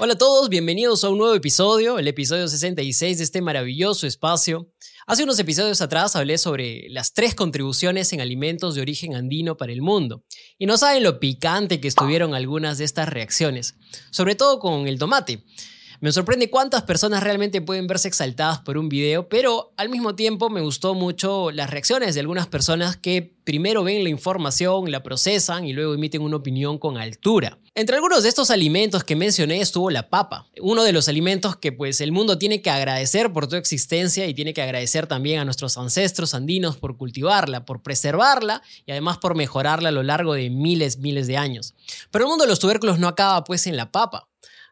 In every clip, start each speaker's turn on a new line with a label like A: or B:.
A: Hola a todos, bienvenidos a un nuevo episodio, el episodio 66 de este maravilloso espacio. Hace unos episodios atrás hablé sobre las tres contribuciones en alimentos de origen andino para el mundo. Y no saben lo picante que estuvieron algunas de estas reacciones, sobre todo con el tomate. Me sorprende cuántas personas realmente pueden verse exaltadas por un video, pero al mismo tiempo me gustó mucho las reacciones de algunas personas que primero ven la información, la procesan y luego emiten una opinión con altura. Entre algunos de estos alimentos que mencioné estuvo la papa, uno de los alimentos que pues el mundo tiene que agradecer por tu existencia y tiene que agradecer también a nuestros ancestros andinos por cultivarla, por preservarla y además por mejorarla a lo largo de miles, miles de años. Pero el mundo de los tubérculos no acaba pues en la papa.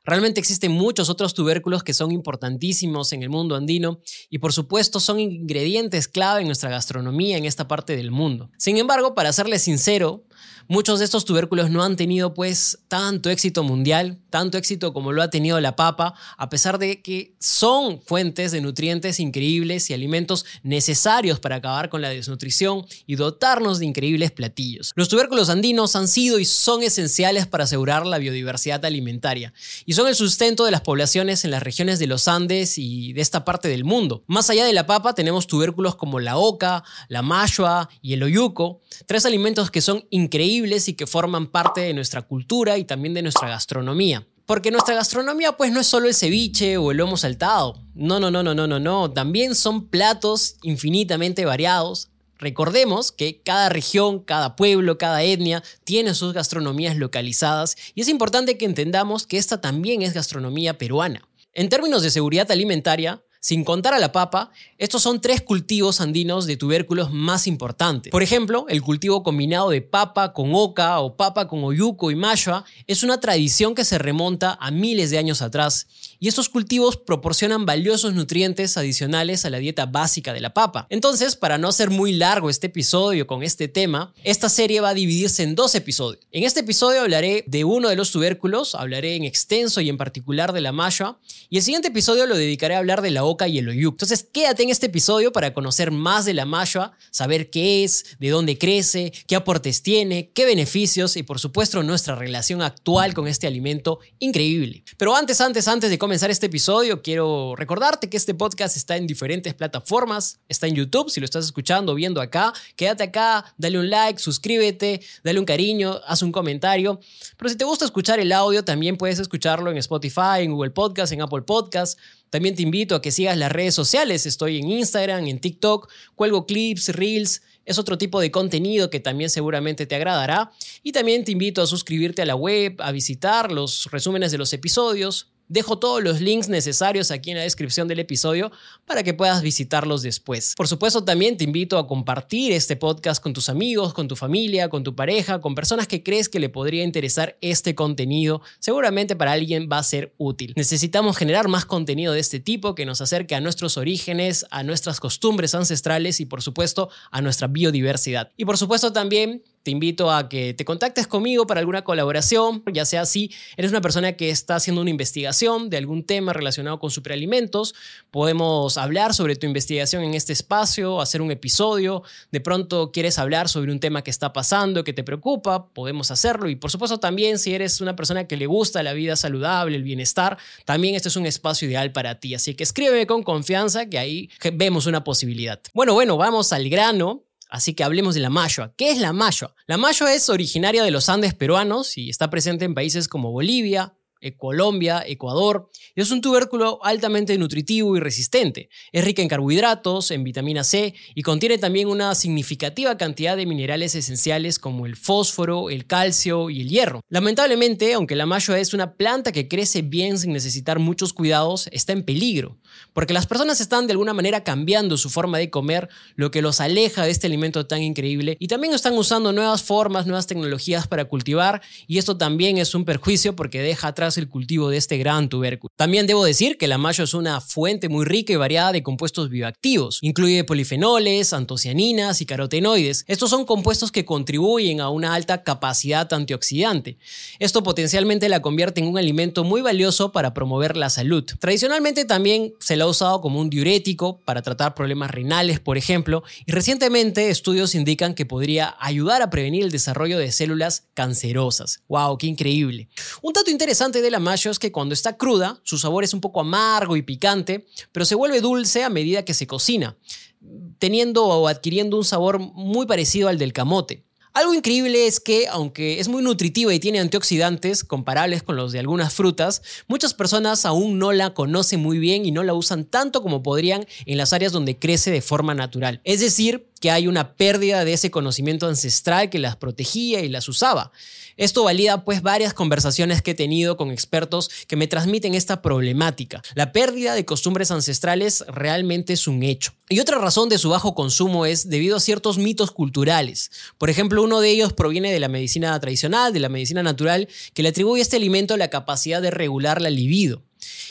A: Realmente existen muchos otros tubérculos que son importantísimos en el mundo andino y por supuesto son ingredientes clave en nuestra gastronomía en esta parte del mundo. Sin embargo, para serles sincero, Muchos de estos tubérculos no han tenido pues tanto éxito mundial, tanto éxito como lo ha tenido la papa, a pesar de que son fuentes de nutrientes increíbles y alimentos necesarios para acabar con la desnutrición y dotarnos de increíbles platillos. Los tubérculos andinos han sido y son esenciales para asegurar la biodiversidad alimentaria y son el sustento de las poblaciones en las regiones de los Andes y de esta parte del mundo. Más allá de la papa tenemos tubérculos como la oca, la mashua y el oyuco, tres alimentos que son increíbles y que forman parte de nuestra cultura y también de nuestra gastronomía. Porque nuestra gastronomía pues no es solo el ceviche o el lomo saltado. No, no, no, no, no, no, no. También son platos infinitamente variados. Recordemos que cada región, cada pueblo, cada etnia tiene sus gastronomías localizadas y es importante que entendamos que esta también es gastronomía peruana. En términos de seguridad alimentaria, sin contar a la papa, estos son tres cultivos andinos de tubérculos más importantes. Por ejemplo, el cultivo combinado de papa con oca o papa con oyuco y mashua es una tradición que se remonta a miles de años atrás y estos cultivos proporcionan valiosos nutrientes adicionales a la dieta básica de la papa. Entonces, para no hacer muy largo este episodio con este tema, esta serie va a dividirse en dos episodios. En este episodio hablaré de uno de los tubérculos, hablaré en extenso y en particular de la mashua y el siguiente episodio lo dedicaré a hablar de la oca y el oyuk. Entonces quédate en este episodio para conocer más de la mashua, saber qué es, de dónde crece, qué aportes tiene, qué beneficios y por supuesto nuestra relación actual con este alimento increíble. Pero antes, antes, antes de comenzar este episodio, quiero recordarte que este podcast está en diferentes plataformas, está en YouTube, si lo estás escuchando, viendo acá, quédate acá, dale un like, suscríbete, dale un cariño, haz un comentario. Pero si te gusta escuchar el audio, también puedes escucharlo en Spotify, en Google Podcast, en Apple Podcast. También te invito a que sigas las redes sociales. Estoy en Instagram, en TikTok, cuelgo clips, reels. Es otro tipo de contenido que también seguramente te agradará. Y también te invito a suscribirte a la web, a visitar los resúmenes de los episodios, Dejo todos los links necesarios aquí en la descripción del episodio para que puedas visitarlos después. Por supuesto, también te invito a compartir este podcast con tus amigos, con tu familia, con tu pareja, con personas que crees que le podría interesar este contenido. Seguramente para alguien va a ser útil. Necesitamos generar más contenido de este tipo que nos acerque a nuestros orígenes, a nuestras costumbres ancestrales y por supuesto a nuestra biodiversidad. Y por supuesto también te invito a que te contactes conmigo para alguna colaboración, ya sea si eres una persona que está haciendo una investigación de algún tema relacionado con superalimentos, podemos hablar sobre tu investigación en este espacio, hacer un episodio, de pronto quieres hablar sobre un tema que está pasando, que te preocupa, podemos hacerlo y por supuesto también si eres una persona que le gusta la vida saludable, el bienestar, también este es un espacio ideal para ti, así que escríbeme con confianza que ahí vemos una posibilidad. Bueno, bueno, vamos al grano. Así que hablemos de la mashua. ¿Qué es la mashua? La mashua es originaria de los Andes peruanos y está presente en países como Bolivia, Colombia, Ecuador. Es un tubérculo altamente nutritivo y resistente. Es rica en carbohidratos, en vitamina C y contiene también una significativa cantidad de minerales esenciales como el fósforo, el calcio y el hierro. Lamentablemente, aunque la mashua es una planta que crece bien sin necesitar muchos cuidados, está en peligro, porque las personas están de alguna manera cambiando su forma de comer, lo que los aleja de este alimento tan increíble, y también están usando nuevas formas, nuevas tecnologías para cultivar, y esto también es un perjuicio porque deja atrás el cultivo de este gran tubérculo. También debo decir que la mayo es una fuente muy rica y variada de compuestos bioactivos. Incluye polifenoles, antocianinas y carotenoides. Estos son compuestos que contribuyen a una alta capacidad antioxidante. Esto potencialmente la convierte en un alimento muy valioso para promover la salud. Tradicionalmente también se la ha usado como un diurético para tratar problemas renales, por ejemplo, y recientemente estudios indican que podría ayudar a prevenir el desarrollo de células cancerosas. ¡Wow! ¡Qué increíble! Un dato interesante de la mayo es que cuando está cruda, su sabor es un poco amargo y picante, pero se vuelve dulce a medida que se cocina, teniendo o adquiriendo un sabor muy parecido al del camote. Algo increíble es que, aunque es muy nutritiva y tiene antioxidantes comparables con los de algunas frutas, muchas personas aún no la conocen muy bien y no la usan tanto como podrían en las áreas donde crece de forma natural. Es decir, que hay una pérdida de ese conocimiento ancestral que las protegía y las usaba. Esto valida pues varias conversaciones que he tenido con expertos que me transmiten esta problemática. La pérdida de costumbres ancestrales realmente es un hecho. Y otra razón de su bajo consumo es debido a ciertos mitos culturales. Por ejemplo, uno de ellos proviene de la medicina tradicional, de la medicina natural, que le atribuye a este alimento la capacidad de regular la libido.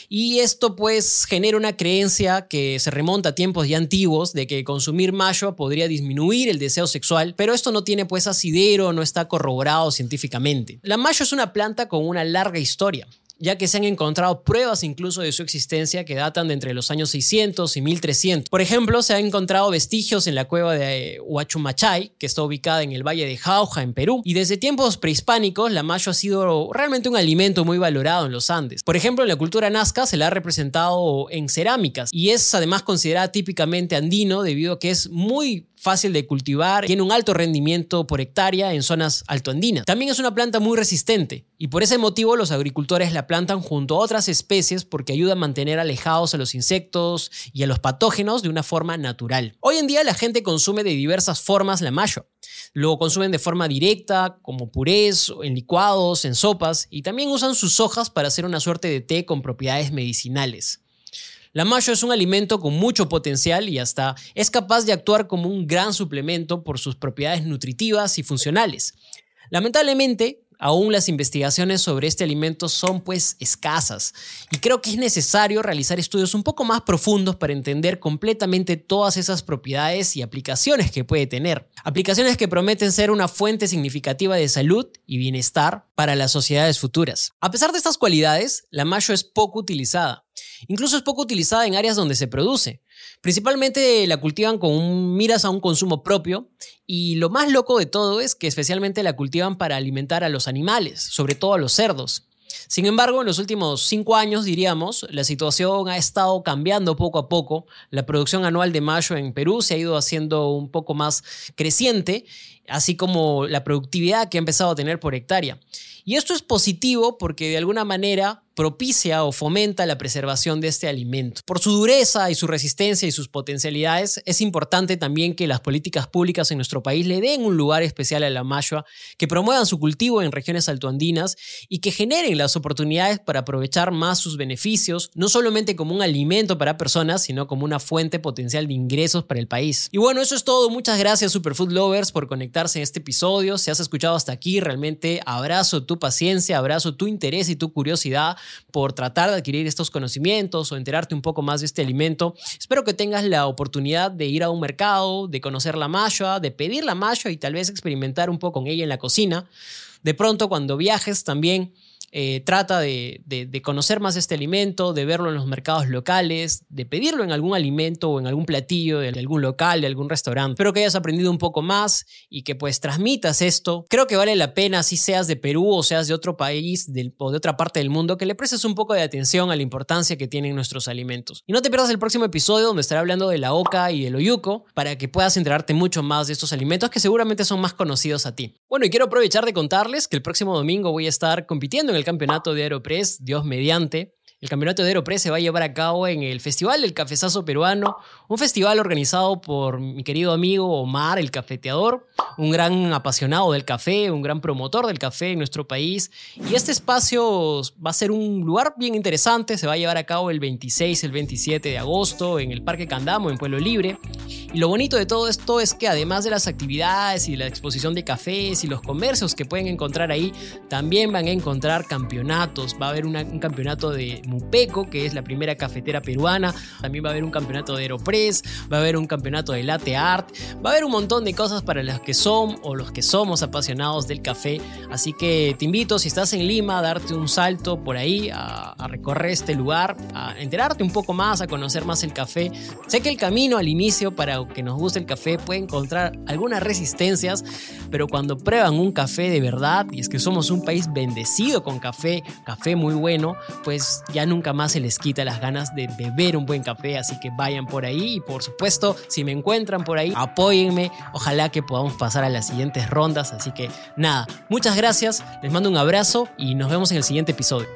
A: Y esto pues genera una creencia que se remonta a tiempos ya antiguos de que consumir mayo podría disminuir el deseo sexual, pero esto no tiene pues asidero, no está corroborado científicamente. La mayo es una planta con una larga historia ya que se han encontrado pruebas incluso de su existencia que datan de entre los años 600 y 1300. Por ejemplo, se han encontrado vestigios en la cueva de Huachumachay, que está ubicada en el valle de Jauja, en Perú, y desde tiempos prehispánicos la mayo ha sido realmente un alimento muy valorado en los Andes. Por ejemplo, en la cultura nazca se la ha representado en cerámicas y es además considerada típicamente andino debido a que es muy fácil de cultivar, tiene un alto rendimiento por hectárea en zonas altoandinas. También es una planta muy resistente y por ese motivo los agricultores la plantan junto a otras especies porque ayuda a mantener alejados a los insectos y a los patógenos de una forma natural. Hoy en día la gente consume de diversas formas la mayo. Lo consumen de forma directa, como purés, en licuados, en sopas, y también usan sus hojas para hacer una suerte de té con propiedades medicinales. La mayo es un alimento con mucho potencial y hasta es capaz de actuar como un gran suplemento por sus propiedades nutritivas y funcionales. Lamentablemente, aún las investigaciones sobre este alimento son pues escasas y creo que es necesario realizar estudios un poco más profundos para entender completamente todas esas propiedades y aplicaciones que puede tener. Aplicaciones que prometen ser una fuente significativa de salud y bienestar para las sociedades futuras. A pesar de estas cualidades, la mayo es poco utilizada. Incluso es poco utilizada en áreas donde se produce. Principalmente la cultivan con miras a un consumo propio y lo más loco de todo es que especialmente la cultivan para alimentar a los animales, sobre todo a los cerdos. Sin embargo, en los últimos cinco años, diríamos, la situación ha estado cambiando poco a poco. La producción anual de mayo en Perú se ha ido haciendo un poco más creciente, así como la productividad que ha empezado a tener por hectárea. Y esto es positivo porque de alguna manera propicia o fomenta la preservación de este alimento. Por su dureza y su resistencia y sus potencialidades, es importante también que las políticas públicas en nuestro país le den un lugar especial a la mayua, que promuevan su cultivo en regiones altoandinas y que generen las oportunidades para aprovechar más sus beneficios, no solamente como un alimento para personas, sino como una fuente potencial de ingresos para el país. Y bueno, eso es todo. Muchas gracias Superfood Lovers por conectarse en este episodio. Si has escuchado hasta aquí, realmente abrazo tu paciencia, abrazo tu interés y tu curiosidad por tratar de adquirir estos conocimientos o enterarte un poco más de este alimento. Espero que tengas la oportunidad de ir a un mercado, de conocer la malla, de pedir la malla y tal vez experimentar un poco con ella en la cocina. De pronto cuando viajes también eh, trata de, conocer más este alimento, de verlo en los mercados locales, de pedirlo en algún alimento o en algún platillo de algún local, de algún restaurante. Espero que hayas aprendido un poco más y que pues transmitas esto. Creo que vale la pena, si seas de Perú o seas de otro país o de otra parte del mundo, que le prestes un poco de atención a la importancia que tienen nuestros alimentos. Y no te pierdas el próximo episodio donde estaré hablando de la oca y el oyuco para que puedas enterarte mucho más de estos alimentos que seguramente son más conocidos a ti. Bueno, y quiero aprovechar de contarles que el próximo domingo voy a estar compitiendo en el campeonato de Aeropress, Dios mediante. El campeonato de Aeropress se va a llevar a cabo en el Festival del Cafezazo Peruano, un festival organizado por mi querido amigo Omar, el cafeteador, un gran apasionado del café, un gran promotor del café en nuestro país. Y este espacio va a ser un lugar bien interesante, se va a llevar a cabo el 26, el 27 de agosto en el Parque Candamo, en Pueblo Libre. Y lo bonito de todo esto es que además de las actividades y la exposición de cafés y los comercios que pueden encontrar ahí, también van a encontrar campeonatos. Va a haber un campeonato de, Mupeco, que es la primera cafetera peruana. También va a haber un campeonato de Aeropress, va a haber un campeonato de latte art, va a haber un montón de cosas para los que son o los que somos apasionados del café. Así que te invito, si estás en Lima, a darte un salto por ahí, a, a recorrer este lugar, a enterarte un poco más, a conocer más el café. Sé que el camino al inicio para que nos guste el café puede encontrar algunas resistencias, pero cuando prueban un café de verdad, y es que somos un país bendecido con café, café muy bueno, pues ya nunca más se les quita las ganas de beber un buen café, así que vayan por ahí y por supuesto, si me encuentran por ahí, apóyenme, ojalá que podamos pasar a las siguientes rondas, así que nada, muchas gracias, les mando un abrazo y nos vemos en el siguiente episodio.